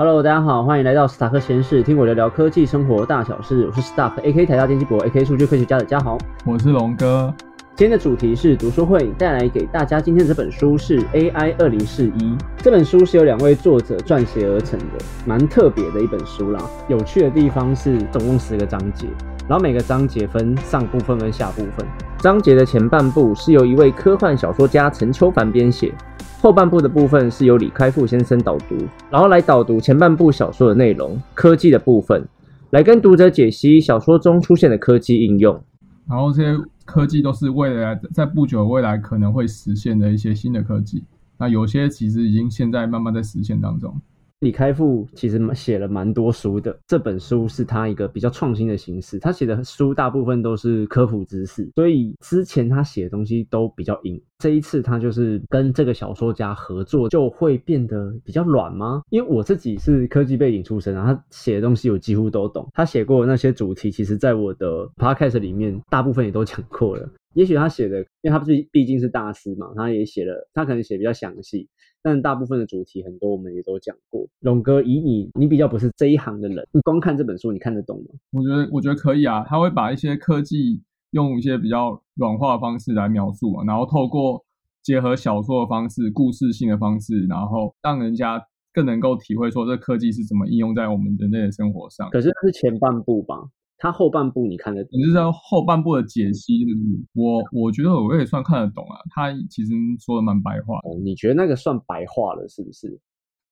Hello，大家好，欢迎来到斯塔克实验室，听我聊聊科技生活大小事。我是史塔克 A K 台大电机博 A K 数据科学家的嘉豪。我是龙哥。今天的主题是读书会，带来给大家今天的这本书是 A I 二零四一。这本书是由两位作者撰写而成的，蛮特别的一本书啦。有趣的地方是，总共十个章节，然后每个章节分上部分跟下部分。章节的前半部是由一位科幻小说家陈秋凡编写。后半部的部分是由李开复先生导读，然后来导读前半部小说的内容，科技的部分，来跟读者解析小说中出现的科技应用。然后这些科技都是未来在不久未来可能会实现的一些新的科技，那有些其实已经现在慢慢在实现当中。李开复其实写了蛮多书的，这本书是他一个比较创新的形式。他写的书大部分都是科普知识，所以之前他写的东西都比较硬。这一次他就是跟这个小说家合作，就会变得比较软吗？因为我自己是科技背景出身啊，他写的东西我几乎都懂。他写过那些主题，其实在我的 podcast 里面大部分也都讲过了。也许他写的，因为他不是毕竟是大师嘛，他也写了，他可能写比较详细。但大部分的主题很多我们也都讲过。龙哥，以你你比较不是这一行的人，你光看这本书，你看得懂吗？我觉得我觉得可以啊。他会把一些科技用一些比较软化的方式来描述嘛，然后透过结合小说的方式、故事性的方式，然后让人家更能够体会说这科技是怎么应用在我们人类的生活上。可是是前半部吧？他后半部你看得懂？你是在后半部的解析，是不是？我我觉得我也算看得懂啊。他其实说的蛮白话。哦，你觉得那个算白话了，是不是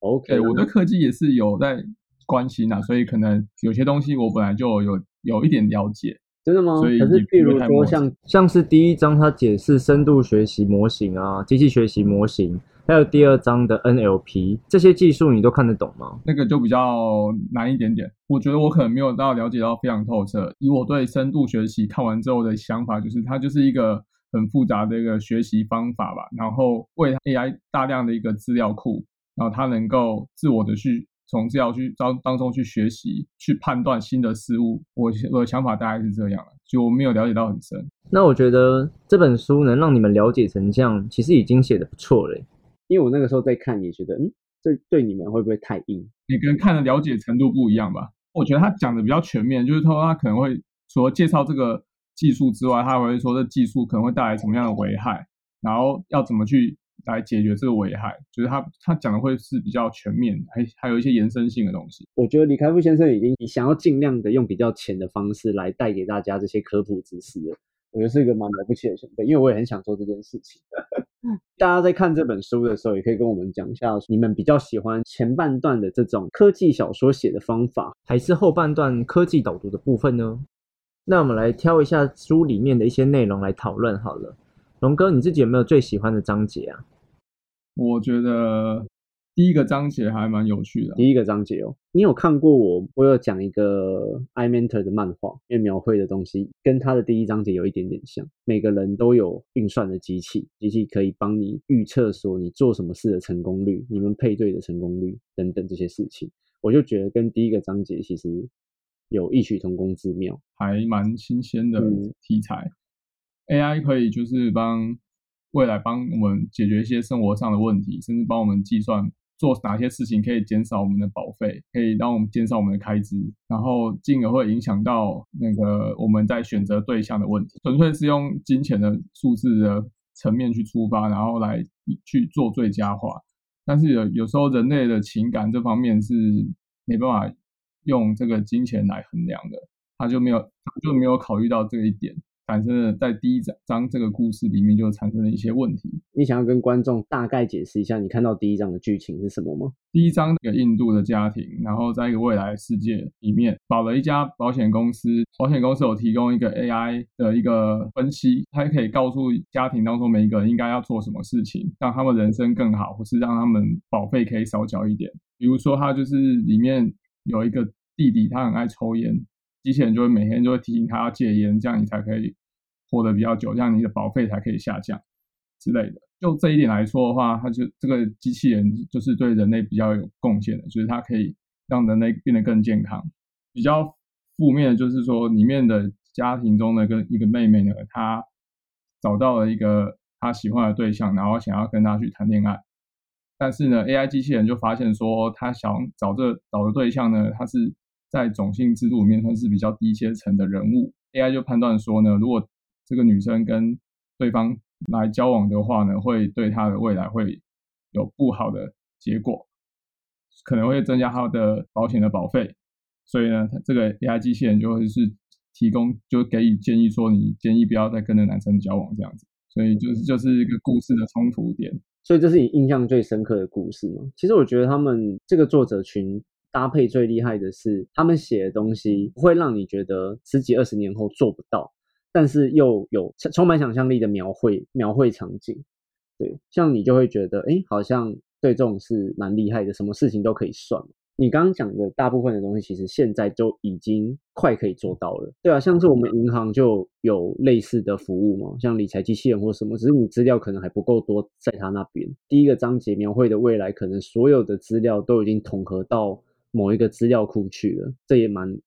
？OK，我对科技也是有在关心啊，所以可能有些东西我本来就有有一点了解。真的吗？可是譬如说像像是第一章他解释深度学习模型啊，机器学习模型。还有第二章的 NLP 这些技术，你都看得懂吗？那个就比较难一点点。我觉得我可能没有到了解到非常透彻。以我对深度学习看完之后的想法，就是它就是一个很复杂的一个学习方法吧。然后为 AI 大量的一个资料库，然后它能够自我的去从资料去当当中去学习，去判断新的事物。我我的想法大概是这样了，就我没有了解到很深。那我觉得这本书能让你们了解成这样，其实已经写的不错了。因为我那个时候在看，也觉得，嗯，这对你们会不会太硬？你跟看的了解程度不一样吧？我觉得他讲的比较全面，就是说他可能会除了介绍这个技术之外，他还会说这技术可能会带来什么样的危害，然后要怎么去来解决这个危害。就是他他讲的会是比较全面，还还有一些延伸性的东西。我觉得李开复先生已经想要尽量的用比较浅的方式来带给大家这些科普知识了。我觉得是一个蛮了不起的前辈，因为我也很想做这件事情。大家在看这本书的时候，也可以跟我们讲一下，你们比较喜欢前半段的这种科技小说写的方法，还是后半段科技导读的部分呢？那我们来挑一下书里面的一些内容来讨论好了。龙哥，你自己有没有最喜欢的章节啊？我觉得。第一个章节还蛮有趣的。第一个章节哦，你有看过我？我有讲一个 i mentor 的漫画，因为描绘的东西跟他的第一章节有一点点像。每个人都有运算的机器，机器可以帮你预测说你做什么事的成功率，你们配对的成功率等等这些事情。我就觉得跟第一个章节其实有异曲同工之妙，还蛮新鲜的题材。AI 可以就是帮未来帮我们解决一些生活上的问题，甚至帮我们计算。做哪些事情可以减少我们的保费，可以让我们减少我们的开支，然后进而会影响到那个我们在选择对象的问题。纯粹是用金钱的数字的层面去出发，然后来去做最佳化。但是有有时候人类的情感这方面是没办法用这个金钱来衡量的，他就没有他就没有考虑到这一点。产生了在第一章这个故事里面就产生了一些问题。你想要跟观众大概解释一下，你看到第一章的剧情是什么吗？第一章一个印度的家庭，然后在一个未来世界里面，保了一家保险公司，保险公司有提供一个 AI 的一个分析，它可以告诉家庭当中每一个人应该要做什么事情，让他们人生更好，或是让他们保费可以少缴一点。比如说，他就是里面有一个弟弟，他很爱抽烟。机器人就会每天就会提醒他要戒烟，这样你才可以活得比较久，这样你的保费才可以下降之类的。就这一点来说的话，它就这个机器人就是对人类比较有贡献的，就是它可以让人类变得更健康。比较负面的就是说，里面的家庭中的跟一个妹妹呢，她找到了一个她喜欢的对象，然后想要跟他去谈恋爱，但是呢，AI 机器人就发现说，他想找这找的对象呢，他是在种姓制度里面算是比较低阶层的人物。AI 就判断说呢，如果这个女生跟对方来交往的话呢，会对她的未来会有不好的结果，可能会增加她的保险的保费。所以呢，这个 AI 机器人就会是提供，就给予建议说，你建议不要再跟那男生交往这样子。所以就是就是一个故事的冲突点。所以这是你印象最深刻的故事吗？其实我觉得他们这个作者群搭配最厉害的是，他们写的东西不会让你觉得十几二十年后做不到，但是又有充满想象力的描绘描绘场景。对，像你就会觉得，哎，好像对这种事蛮厉害的，什么事情都可以算。你刚刚讲的大部分的东西，其实现在就已经快可以做到了。对啊，像是我们银行就有类似的服务嘛，像理财机器人或什么，只是你资料可能还不够多，在他那边。第一个章节描绘的未来，可能所有的资料都已经统合到某一个资料库去了，这也蛮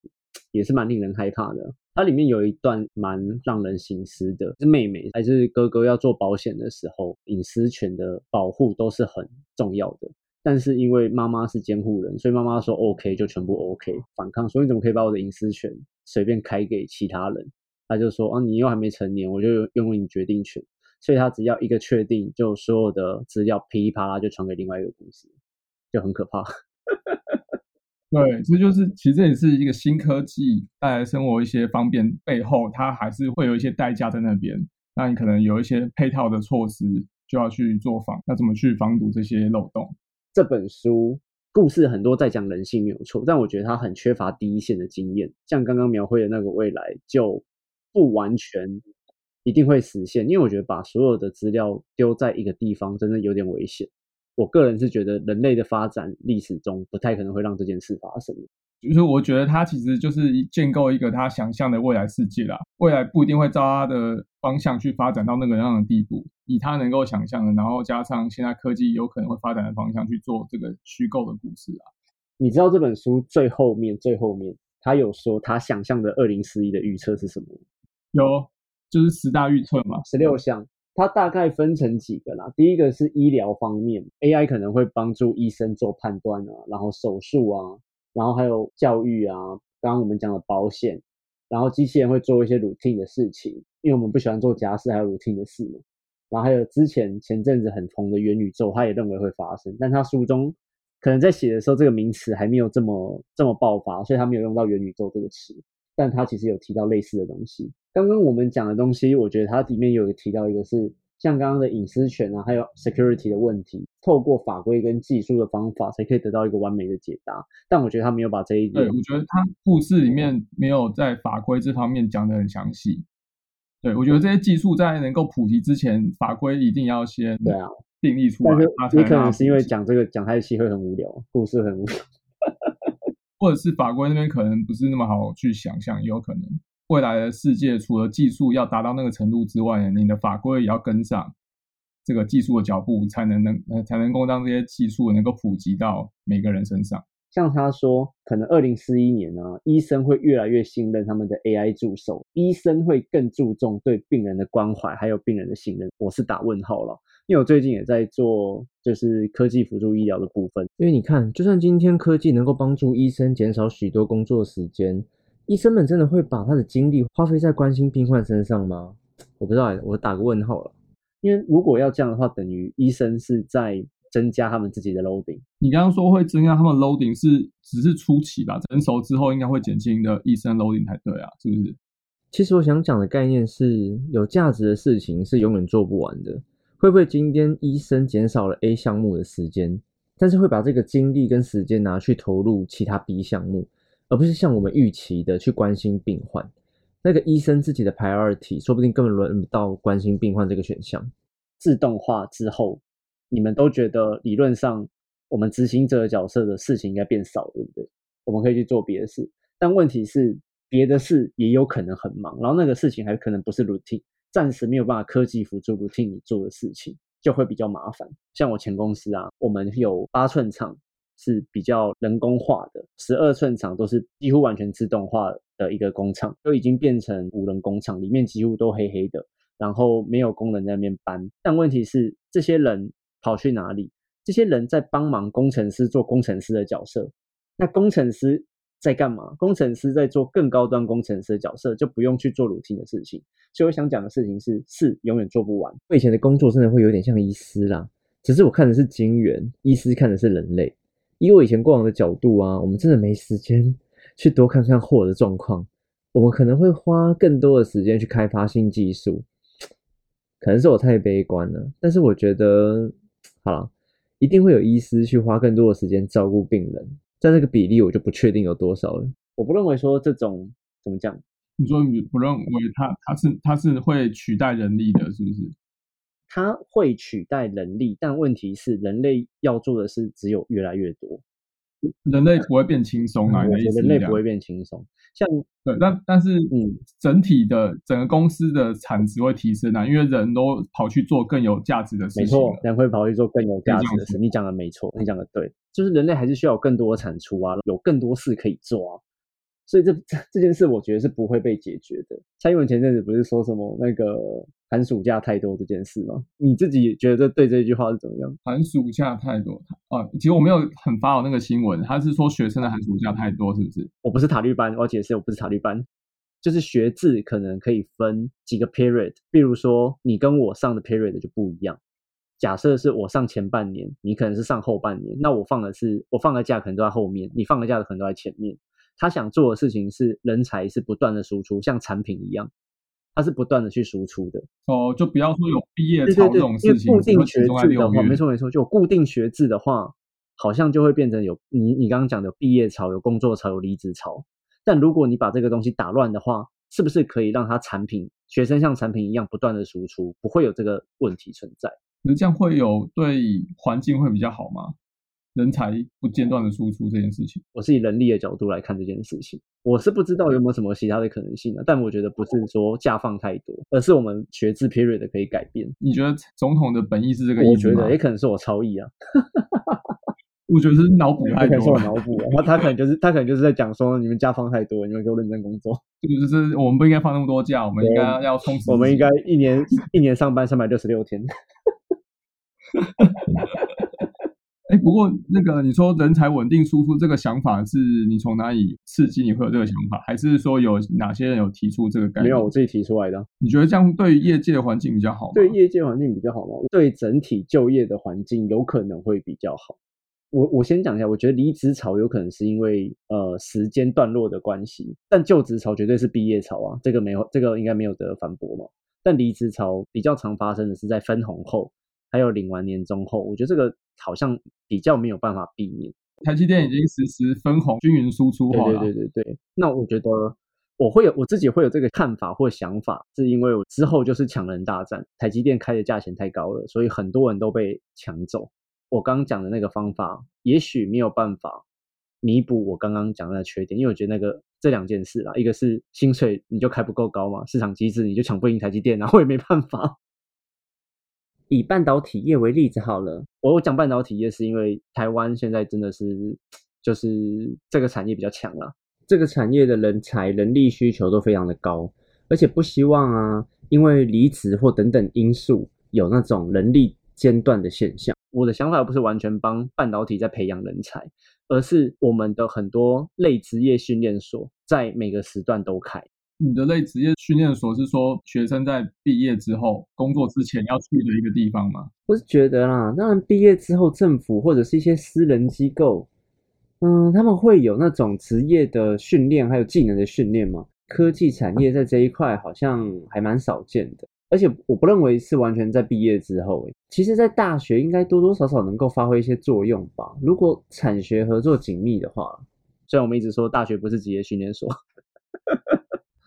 也是蛮令人害怕的。它里面有一段蛮让人心思的，是妹妹还是哥哥要做保险的时候，隐私权的保护都是很重要的。但是因为妈妈是监护人，所以妈妈说 OK 就全部 OK，反抗说你怎么可以把我的隐私权随便开给其他人？他就说啊，你又还没成年，我就拥有你决定权。所以他只要一个确定，就所有的资料噼里啪啦就传给另外一个公司，就很可怕。对，这就是其实这也是一个新科技带来生活一些方便，背后它还是会有一些代价在那边。那你可能有一些配套的措施就要去做防，要怎么去防堵这些漏洞？这本书故事很多在讲人性没有错，但我觉得它很缺乏第一线的经验。像刚刚描绘的那个未来，就不完全一定会实现，因为我觉得把所有的资料丢在一个地方，真的有点危险。我个人是觉得人类的发展历史中不太可能会让这件事发生。就是我觉得他其实就是建构一个他想象的未来世界啦，未来不一定会照他的方向去发展到那个样的地步，以他能够想象的，然后加上现在科技有可能会发展的方向去做这个虚构的故事啊。你知道这本书最后面最后面他有说他想象的二零四一的预测是什么？有，就是十大预测嘛，十六项，它大概分成几个啦。第一个是医疗方面，AI 可能会帮助医生做判断啊，然后手术啊。然后还有教育啊，刚刚我们讲的保险，然后机器人会做一些 routine 的事情，因为我们不喜欢做家事，还有 routine 的事嘛。然后还有之前前阵子很红的元宇宙，他也认为会发生，但他书中可能在写的时候，这个名词还没有这么这么爆发，所以他没有用到元宇宙这个词，但他其实有提到类似的东西。刚刚我们讲的东西，我觉得它里面有提到一个是。像刚刚的隐私权啊，还有 security 的问题，透过法规跟技术的方法，才可以得到一个完美的解答。但我觉得他没有把这一点，对我觉得他故事里面没有在法规这方面讲的很详细。对我觉得这些技术在能够普及之前，法规一定要先对啊定义出来。你可能是因为讲这个讲太细会很无聊，故事很无聊，或者是法规那边可能不是那么好去想象，也有可能。未来的世界，除了技术要达到那个程度之外，你的法规也要跟上这个技术的脚步，才能能呃才能够让这些技术能够普及到每个人身上。像他说，可能二零四一年呢，医生会越来越信任他们的 AI 助手，医生会更注重对病人的关怀，还有病人的信任。我是打问号了，因为我最近也在做就是科技辅助医疗的部分。因为你看，就算今天科技能够帮助医生减少许多工作时间。医生们真的会把他的精力花费在关心病患身上吗？我不知道，我打个问号了。因为如果要这样的话，等于医生是在增加他们自己的 loading。你刚刚说会增加他们 loading，是只是初期吧？成熟之后应该会减轻的医生 loading 才对啊，是不是？其实我想讲的概念是，有价值的事情是永远做不完的。会不会今天医生减少了 A 项目的时间，但是会把这个精力跟时间拿去投入其他 B 项目？而不是像我们预期的去关心病患，那个医生自己的 priority 说不定根本轮不到关心病患这个选项。自动化之后，你们都觉得理论上我们执行者角色的事情应该变少，对不对？我们可以去做别的事，但问题是别的事也有可能很忙，然后那个事情还可能不是 routine，暂时没有办法科技辅助来替你做的事情，就会比较麻烦。像我前公司啊，我们有八寸厂。是比较人工化的，十二寸厂都是几乎完全自动化的一个工厂，都已经变成无人工厂，里面几乎都黑黑的，然后没有工人在那边搬。但问题是，这些人跑去哪里？这些人在帮忙工程师做工程师的角色。那工程师在干嘛？工程师在做更高端工程师的角色，就不用去做卤青的事情。所以我想讲的事情是，事永远做不完。我以前的工作真的会有点像医师啦，只是我看的是金源，医师看的是人类。以我以前过往的角度啊，我们真的没时间 去多看看货的状况。我们可能会花更多的时间去开发新技术，可能是我太悲观了。但是我觉得，好了，一定会有医师去花更多的时间照顾病人。在这个比例，我就不确定有多少了。我不认为说这种怎么讲？你说你不认为它它是它是会取代人力的，是不是？它会取代人力，但问题是人类要做的事只有越来越多。人类不会变轻松啊！人类不会变轻松，像对，但但是嗯，整体的整个公司的产值会提升啊，因为人都跑去做更有价值的事情。没错，人会跑去做更有价值的事。你讲的没错，你讲的对，就是人类还是需要更多的产出啊，有更多事可以做啊。所以这这 这件事，我觉得是不会被解决的。蔡英文前阵子不是说什么那个寒暑假太多这件事吗？你自己觉得对这句话是怎么样？寒暑假太多啊？其实我没有很发到那个新闻，他是说学生的寒暑假太多，是不是？我不是塔利班，我要解释，我不是塔利班，就是学制可能可以分几个 period，比如说你跟我上的 period 就不一样。假设是我上前半年，你可能是上后半年，那我放的是我放的假可能都在后面，你放的假的可能都在前面。他想做的事情是人才是不断的输出，像产品一样，他是不断的去输出的。哦，就不要说有毕业潮这种事情。固定学制的话，没错没错，就固定学制的话，好像就会变成有你你刚刚讲的毕业潮、有工作潮、有离职潮。但如果你把这个东西打乱的话，是不是可以让它产品学生像产品一样不断的输出，不会有这个问题存在？那这样会有对环境会比较好吗？人才不间断的输出这件事情，我是以人力的角度来看这件事情，我是不知道有没有什么其他的可能性的，但我觉得不是说假放太多，而是我们学制 period 可以改变。你觉得总统的本意是这个意思吗？我觉得也可能是我超意啊，我觉得是脑补 太多，脑补。他他可能就是他可能就是在讲说你们假放太多，你们给我认真工作。就是我们不应该放那么多假，我们应该要充实。我们应该一年一年上班三百六十六天。哎，不过那个你说人才稳定输出这个想法，是你从哪里刺激你会有这个想法，还是说有哪些人有提出这个概念？没有，我自己提出来的。你觉得这样对业界的环境比较好吗？对业界环境比较好吗？对整体就业的环境有可能会比较好。我我先讲一下，我觉得离职潮有可能是因为呃时间段落的关系，但就职潮绝对是毕业潮啊，这个没有这个应该没有得反驳嘛。但离职潮比较常发生的是在分红后，还有领完年终后，我觉得这个。好像比较没有办法避免，台积电已经实施分红均匀输出化了。对对对对，那我觉得我会有我自己会有这个看法或想法，是因为我之后就是抢人大战，台积电开的价钱太高了，所以很多人都被抢走。我刚刚讲的那个方法，也许没有办法弥补我刚刚讲的缺点，因为我觉得那个这两件事啦，一个是薪水你就开不够高嘛，市场机制你就抢不赢台积电，然后也没办法。以半导体业为例子好了，我讲半导体业是因为台湾现在真的是就是这个产业比较强了，这个产业的人才、人力需求都非常的高，而且不希望啊，因为离职或等等因素有那种人力间断的现象。我的想法不是完全帮半导体在培养人才，而是我们的很多类职业训练所在每个时段都开。你的类职业训练所是说学生在毕业之后工作之前要去的一个地方吗？我是觉得啦，当然毕业之后政府或者是一些私人机构，嗯，他们会有那种职业的训练还有技能的训练吗？科技产业在这一块好像还蛮少见的，而且我不认为是完全在毕业之后，其实在大学应该多多少少能够发挥一些作用吧。如果产学合作紧密的话，虽然我们一直说大学不是职业训练所。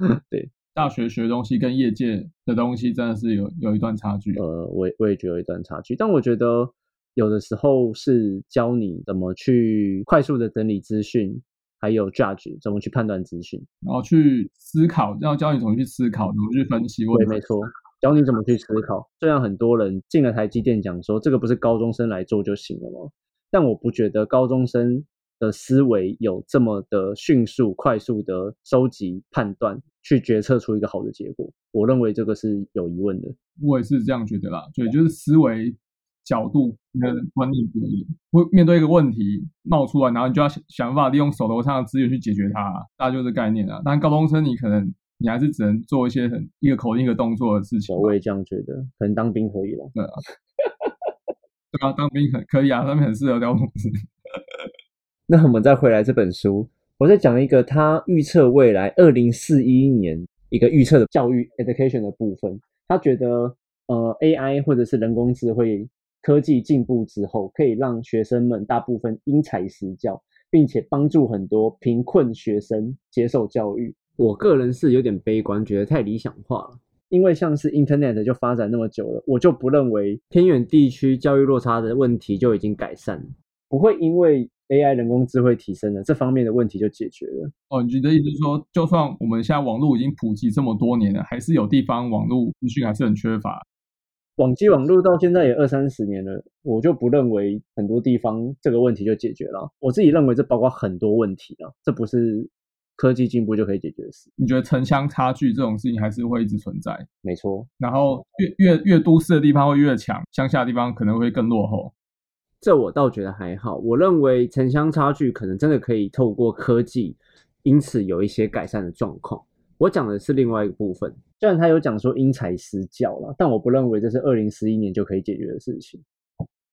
对，大学学东西跟业界的东西真的是有有一段差距。呃，我我也觉得有一段差距，但我觉得有的时候是教你怎么去快速的整理资讯，还有 judge 怎么去判断资讯，然后去思考，要教你怎么去思考，怎么去分析。对，没错，教你怎么去思考。虽然很多人进了台积电讲说这个不是高中生来做就行了吗？但我不觉得高中生。的思维有这么的迅速、快速的收集、判断，去决策出一个好的结果，我认为这个是有疑问的。我也是这样觉得啦，对，就是思维角度、你的观念不一样。会面对一个问题冒出来，然后你就要想想办法利用手头上的资源去解决它，大概就是概念啊。但高中生你可能你还是只能做一些很一个口令一个动作的事情。我也这样觉得，可能当兵可以了。对啊，对啊，当兵很可以啊，他们很适合当同志。那我们再回来这本书，我再讲一个他预测未来二零四一年一个预测的教育 education 的部分，他觉得。呃，AI 或者是人工智慧科技进步之后，可以让学生们大部分因材施教，并且帮助很多贫困学生接受教育。我个人是有点悲观，觉得太理想化了。因为像是 Internet 就发展那么久了，我就不认为偏远地区教育落差的问题就已经改善，不会因为 AI 人工智慧提升了这方面的问题就解决了。哦，你的意思是说，就算我们现在网络已经普及这么多年了，还是有地方网络资讯还是很缺乏？网际网络到现在也二三十年了，我就不认为很多地方这个问题就解决了。我自己认为这包括很多问题啊，这不是科技进步就可以解决的事。你觉得城乡差距这种事情还是会一直存在？没错。然后越越越都市的地方会越强，乡下的地方可能会更落后。这我倒觉得还好。我认为城乡差距可能真的可以透过科技，因此有一些改善的状况。我讲的是另外一个部分，虽然他有讲说因材施教了，但我不认为这是二零四一年就可以解决的事情。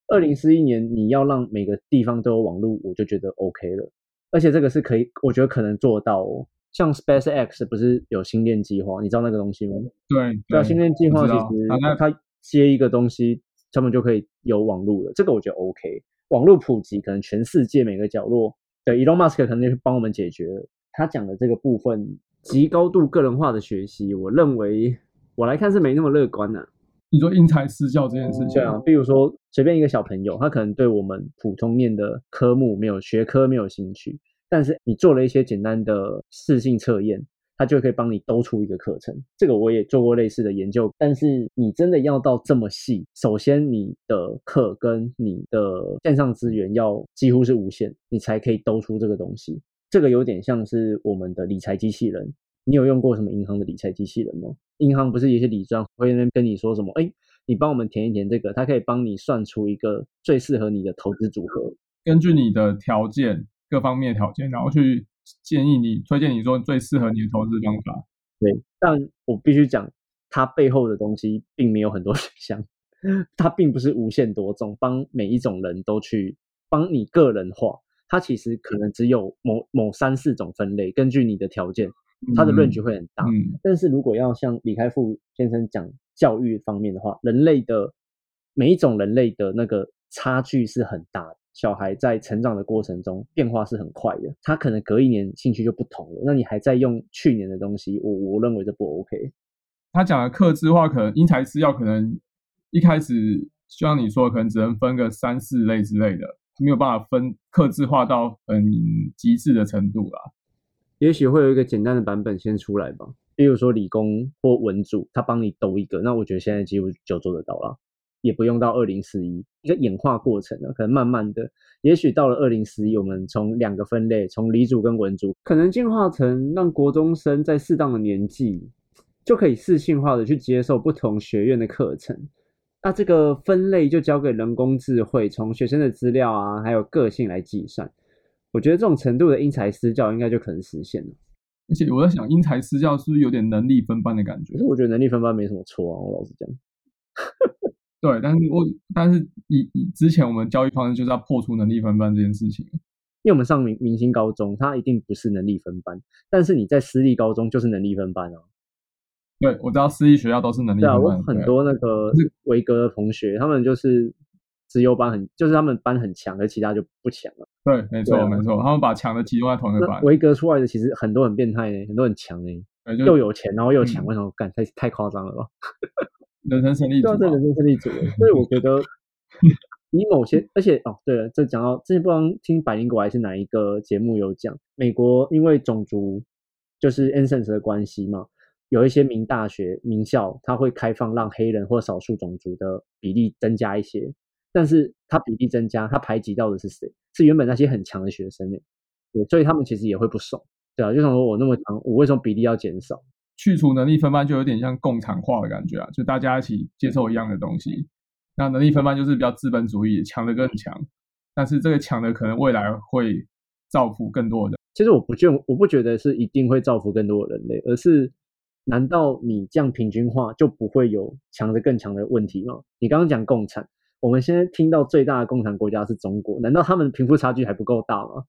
二零四一年你要让每个地方都有网络，我就觉得 OK 了，而且这个是可以，我觉得可能做到哦。像 SpaceX 不是有星链计划，你知道那个东西吗？对，对，星链计划其实它接一个东西，他们就可以有网络了。这个我觉得 OK，网络普及可能全世界每个角落，的，Elon Musk 可能就帮我们解决了。他讲的这个部分。极高度个人化的学习，我认为我来看是没那么乐观的。你说因材施教这件事情，对啊，比如说随便一个小朋友，他可能对我们普通念的科目没有学科没有兴趣，但是你做了一些简单的试性测验，他就可以帮你兜出一个课程。这个我也做过类似的研究，但是你真的要到这么细，首先你的课跟你的线上资源要几乎是无限，你才可以兜出这个东西。这个有点像是我们的理财机器人。你有用过什么银行的理财机器人吗？银行不是有些理专会那跟你说什么？哎，你帮我们填一填这个，它可以帮你算出一个最适合你的投资组合，根据你的条件各方面条件，然后去建议你推荐你说最适合你的投资方法。对，但我必须讲，它背后的东西并没有很多 选项，它并不是无限多种，帮每一种人都去帮你个人化。它其实可能只有某某三四种分类，根据你的条件，它的 range 会很大。但是如果要像李开复先生讲教育方面的话，人类的每一种人类的那个差距是很大的。小孩在成长的过程中变化是很快的，他可能隔一年兴趣就不同了。那你还在用去年的东西，我我认为这不 OK。他讲的克制化可能因材施教，可能一开始就像你说，可能只能分个三四类之类的。没有办法分克制化到很极致的程度啦，也许会有一个简单的版本先出来吧。比如说理工或文组，他帮你兜一个，那我觉得现在几乎就做得到了，也不用到二零四一一个演化过程了，可能慢慢的，也许到了二零四一，我们从两个分类，从理组跟文组，可能进化成让国中生在适当的年纪就可以适性化的去接受不同学院的课程。那这个分类就交给人工智慧，从学生的资料啊，还有个性来计算。我觉得这种程度的因材施教，应该就可能实现了。而且我在想，因材施教是不是有点能力分班的感觉？可是我觉得能力分班没什么错啊，我老实讲。对，但是我但是以以之前我们教育方式就是要破除能力分班这件事情。因为我们上明明星高中，它一定不是能力分班，但是你在私立高中就是能力分班啊。对，我知道私立学校都是能力分班。对啊，我很多那个维格的同学，他们就是只有班很，就是他们班很强，而其他就不强了。对，没错，没错，他们把强的集中在同一个班。维格出来的其实很多很变态呢，很多很强呢，又有钱，然后又强，为什么干太太夸张了吧？人生胜利组，对啊，人生胜利组。所以我觉得，以某些，而且哦，对了，这讲到之前不知道听百灵果还是哪一个节目有讲，美国因为种族就是 a n c e n s 的关系嘛。有一些名大学、名校，它会开放让黑人或少数种族的比例增加一些，但是它比例增加，它排挤到的是谁？是原本那些很强的学生呢？对，所以他们其实也会不爽，对啊，就想说我那么强，我为什么比例要减少？去除能力分班就有点像共产化的感觉啊，就大家一起接受一样的东西。那能力分班就是比较资本主义，强的更强，但是这个强的可能未来会造福更多的。其实我不觉，我不觉得是一定会造福更多的人类，而是难道你这样平均化就不会有强的更强的问题吗？你刚刚讲共产，我们现在听到最大的共产国家是中国，难道他们贫富差距还不够大吗？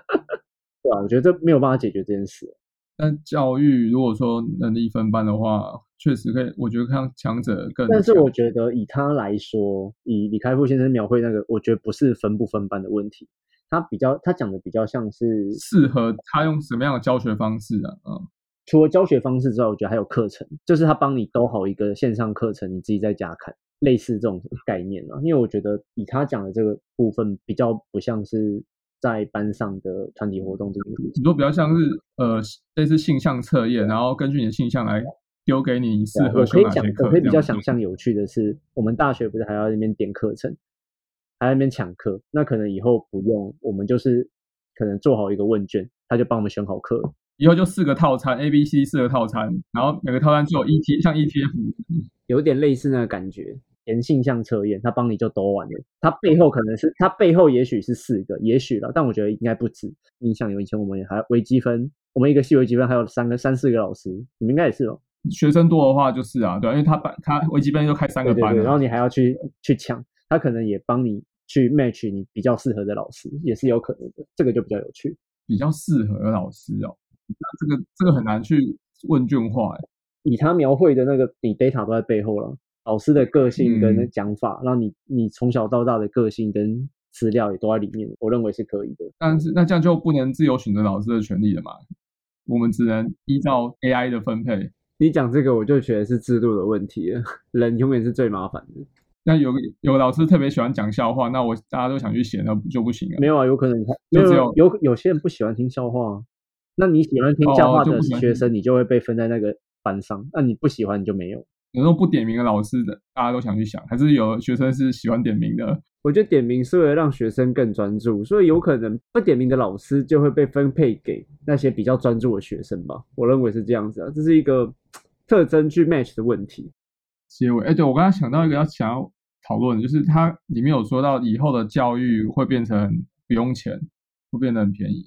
对啊，我觉得这没有办法解决这件事。但教育如果说能力分班的话，确实可以，我觉得看强者更。但是我觉得以他来说，以李开复先生描绘那个，我觉得不是分不分班的问题，他比较他讲的比较像是适合他用什么样的教学方式啊？嗯，除了教学方式之外，我觉得还有课程，就是他帮你兜好一个线上课程，你自己在家看，类似这种概念啊。因为我觉得以他讲的这个部分，比较不像是。在班上的团体活动这个，你说比较像是呃类似性向测验，然后根据你的性向来丢给你适合可以讲，我可以比较想象有趣的是，我们大学不是还要那边点课程，还在那边抢课，那可能以后不用，我们就是可能做好一个问卷，他就帮我们选好课，以后就四个套餐 A、B、C 四个套餐，然后每个套餐就有 E T 像 E T F，有点类似那个感觉。填性向测验，他帮你就都完了。他背后可能是他背后也许是四个，也许了，但我觉得应该不止。印象有以前我们还微积分，我们一个系微积分还有三个三四个老师，你们应该也是哦。学生多的话就是啊，对，因为他班他微积分就开三个班，然后你还要去去抢，他可能也帮你去 match 你比较适合的老师，也是有可能的。这个就比较有趣，比较适合的老师哦。那这个这个很难去问卷化哎，以他描绘的那个，你 data 都在背后了。老师的个性跟讲法，让你你从小到大的个性跟资料也都在里面，我认为是可以的。但是那这样就不能自由选择老师的权利了嘛？我们只能依照 AI 的分配。你讲这个，我就觉得是制度的问题了。人永远是最麻烦的。那有有老师特别喜欢讲笑话，那我大家都想去写，那就不行了。没有啊，有可能就只有有有些人不喜欢听笑话。那你喜欢听笑话的学生，你就会被分在那个班上。那你不喜欢，你就没有。有时候不点名的老师的，大家都想去想，还是有学生是喜欢点名的。我觉得点名是为了让学生更专注，所以有可能不点名的老师就会被分配给那些比较专注的学生吧。我认为是这样子啊，这是一个特征去 match 的问题。结尾，哎，对我刚刚想到一个要想要讨论，就是它里面有说到以后的教育会变成不用钱，会变得很便宜。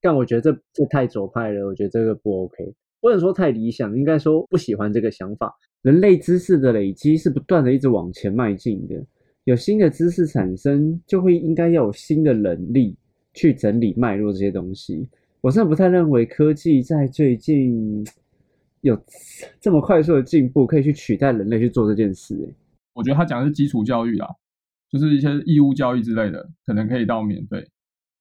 但我觉得这这太左派了，我觉得这个不 OK。不能说太理想，应该说不喜欢这个想法。人类知识的累积是不断的一直往前迈进的，有新的知识产生，就会应该要有新的能力去整理脉络这些东西。我真的不太认为科技在最近 有 这么快速的进步，可以去取代人类去做这件事。哎，我觉得他讲的是基础教育啊，就是一些义务教育之类的，可能可以到免费，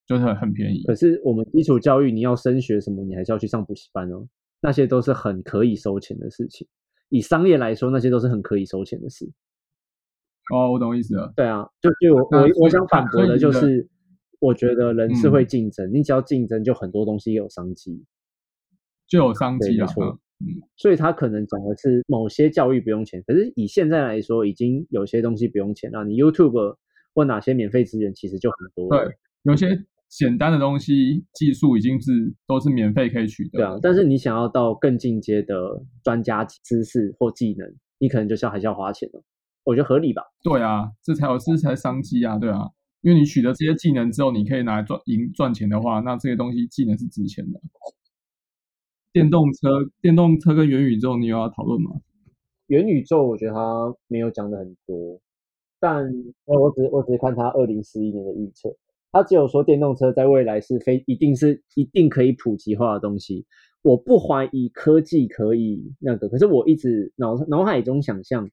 就是很很便宜。可是我们基础教育，你要升学什么，你还是要去上补习班哦。那些都是很可以收钱的事情，以商业来说，那些都是很可以收钱的事。哦，我懂意思了。对啊，就就我我我想反驳的就是，我觉得人是会竞争，你只要竞争，就很多东西有商机，就有商机啊。嗯，所以他可能讲的是某些教育不用钱，可是以现在来说，已经有些东西不用钱了。你 YouTube 或哪些免费资源，其实就很多。对，有些。简单的东西，技术已经是都是免费可以取得。对啊，但是你想要到更进阶的专家知识或技能，你可能就是要还是要花钱的。我觉得合理吧？对啊，这才有这才商机啊！对啊，因为你取得这些技能之后，你可以拿来赚赢赚钱的话，那这些东西技能是值钱的。电动车、电动车跟元宇宙，你有要讨论吗？元宇宙，我觉得他没有讲的很多，但我我只我只是看他二零四一年的预测。他只有说电动车在未来是非一定是一定可以普及化的东西，我不怀疑科技可以那个，可是我一直脑脑海中想象，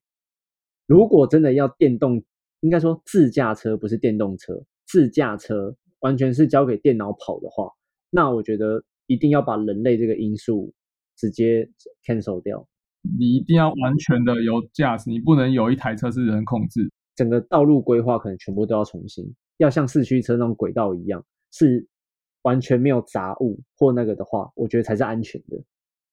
如果真的要电动，应该说自驾车不是电动车，自驾车完全是交给电脑跑的话，那我觉得一定要把人类这个因素直接 cancel 掉，你一定要完全的由驾驶，你不能有一台车是人控制，整个道路规划可能全部都要重新。要像四驱车那种轨道一样，是完全没有杂物或那个的话，我觉得才是安全的。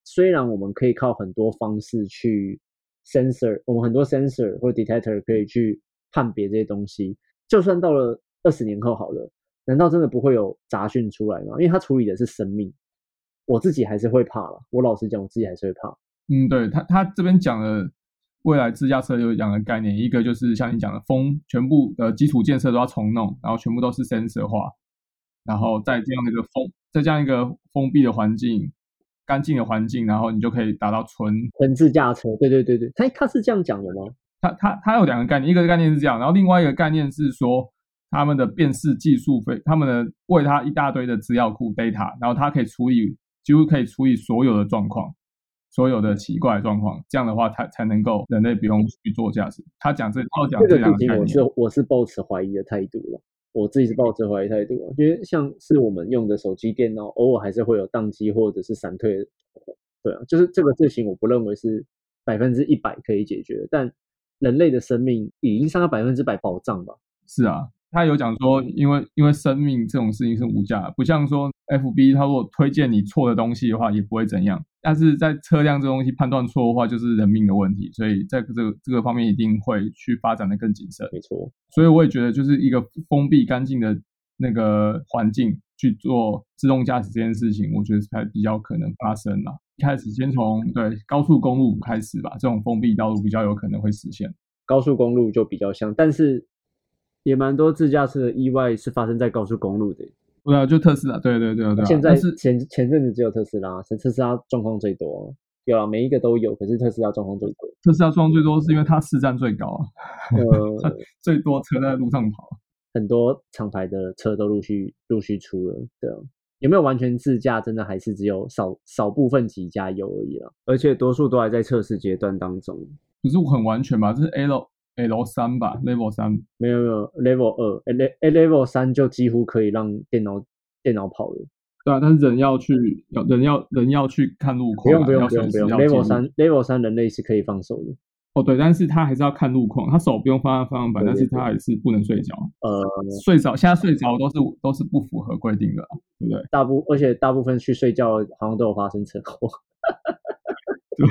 虽然我们可以靠很多方式去 sensor，我们很多 sensor 或 detector 可以去判别这些东西。就算到了二十年后好了，难道真的不会有杂讯出来吗？因为它处理的是生命，我自己还是会怕了。我老实讲，我自己还是会怕。嗯，对他他这边讲了未来自驾车有两个概念，一个就是像你讲的封，全部的基础建设都要重弄，然后全部都是 sensor 化，然后在这样的一个封，在这样一个封闭的环境、干净的环境，然后你就可以达到纯纯自驾车。对对对对，他他是这样讲的吗？他他他有两个概念，一个概念是这样，然后另外一个概念是说他们的辨识技术非他们的为他一大堆的资料库 data，然后它可以处理几乎可以处理所有的状况。所有的奇怪状况，这样的话，才才能够人类不用去做驾驶。他讲这套讲这两个概念，我是我是抱持怀疑的态度了。我自己是抱持怀疑态度，因为像是我们用的手机、电脑，偶尔还是会有宕机或者是闪退。对啊，就是这个事情，我不认为是百分之一百可以解决。但人类的生命已经上到百分之百保障吧？是啊。他有讲说，因为因为生命这种事情是无价，不像说 F B 他如果推荐你错的东西的话，也不会怎样。但是在车辆这东西判断错的话，就是人命的问题，所以在这个这个方面一定会去发展的更谨慎。没错，所以我也觉得就是一个封闭干净的那个环境去做自动驾驶这件事情，我觉得才比较可能发生啦。一开始先从对高速公路开始吧，这种封闭道路比较有可能会实现。高速公路就比较像，但是。也蛮多自驾车的意外是发生在高速公路的，对啊，就特斯拉，对对对对。现在是前前阵子只有特斯拉，是特斯拉状况最多，有啊，每一个都有，可是特斯拉状况最多。特斯拉状况最多是因为它市占最高啊，呃，最多车在路上跑，很多厂牌的车都陆续陆续出了，对啊，有没有完全自驾？真的还是只有少少部分几家有而已了，而且多数都还在测试阶段当中。可是很完全吧？这是 L。L 三吧，Level 三没有没有，Level 二，L Level 三就几乎可以让电脑电脑跑了。对啊，但是人要去，要人要人要去看路况，不用不用不用不用，Level 三 Level 三人类是可以放手的。哦对，但是他还是要看路况，他手不用放在方向盘，但是他还是不能睡觉。呃，睡着现在睡着都是都是不符合规定的，对不对？大部而且大部分去睡觉好像都有发生车祸。对。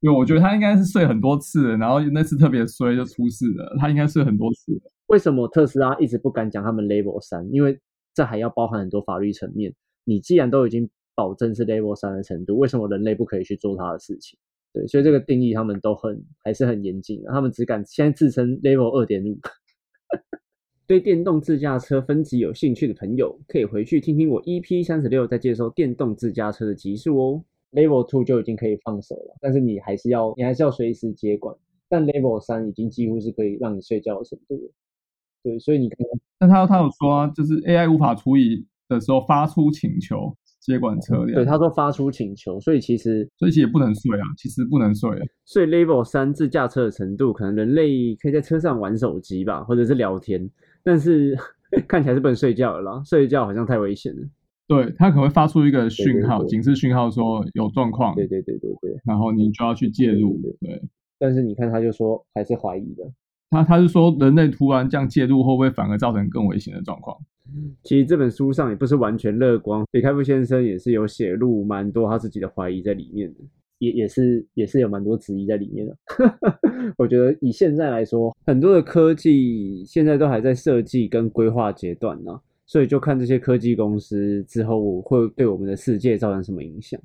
因为我觉得他应该是睡很多次，然后那次特别衰就出事了。他应该睡很多次。为什么特斯拉一直不敢讲他们 Level 三？因为这还要包含很多法律层面。你既然都已经保证是 Level 三的程度，为什么人类不可以去做他的事情？对，所以这个定义他们都很还是很严谨的。他们只敢现在自称 Level 二点五。对电动自驾车分级有兴趣的朋友，可以回去听听我 EP 三十六在介绍电动自驾车的集数哦。Level Two 就已经可以放手了，但是你还是要你还是要随时接管。但 Level 三已经几乎是可以让你睡觉的程度了。对，所以你看，但他他有说啊，就是 AI 无法处理的时候发出请求接管车辆。对，他说发出请求，所以其实所以其实也不能睡啊，其实不能睡。所以 Level 三自驾车的程度，可能人类可以在车上玩手机吧，或者是聊天，但是 看起来是不能睡觉了啦，睡觉好像太危险了。对，它可能会发出一个讯号，警示讯号，说有状况。对对对对对。然后你就要去介入。对。但是你看，他就说还是怀疑的。他他是说，人类突然这样介入，会不会反而造成更危险的状况？其实这本书上也不是完全乐观，李开复先生也是有写入蛮多他自己的怀疑在里面的，也也是也是有蛮多质疑在里面的。我觉得以现在来说，很多的科技现在都还在设计跟规划阶段呢。所以就看这些科技公司之后会对我们的世界造成什么影响。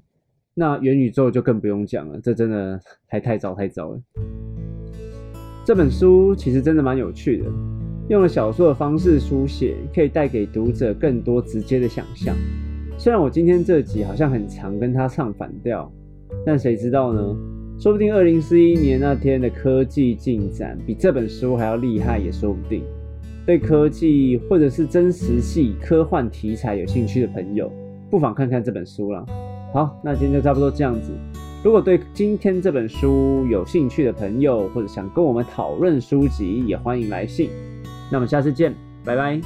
那元宇宙就更不用讲了，这真的还太早太早了。这本书其实真的蛮有趣的，用了小说的方式书写，可以带给读者更多直接的想象。虽然我今天这集好像很常，跟他唱反调，但谁知道呢？说不定二零四一年那天的科技进展比这本书还要厉害，也说不定。对科技或者是真实系科幻题材有兴趣的朋友，不妨看看这本书啦。好，那今天就差不多这样子。如果对今天这本书有兴趣的朋友，或者想跟我们讨论书籍，也欢迎来信。那我们下次见，拜拜，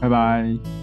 拜拜。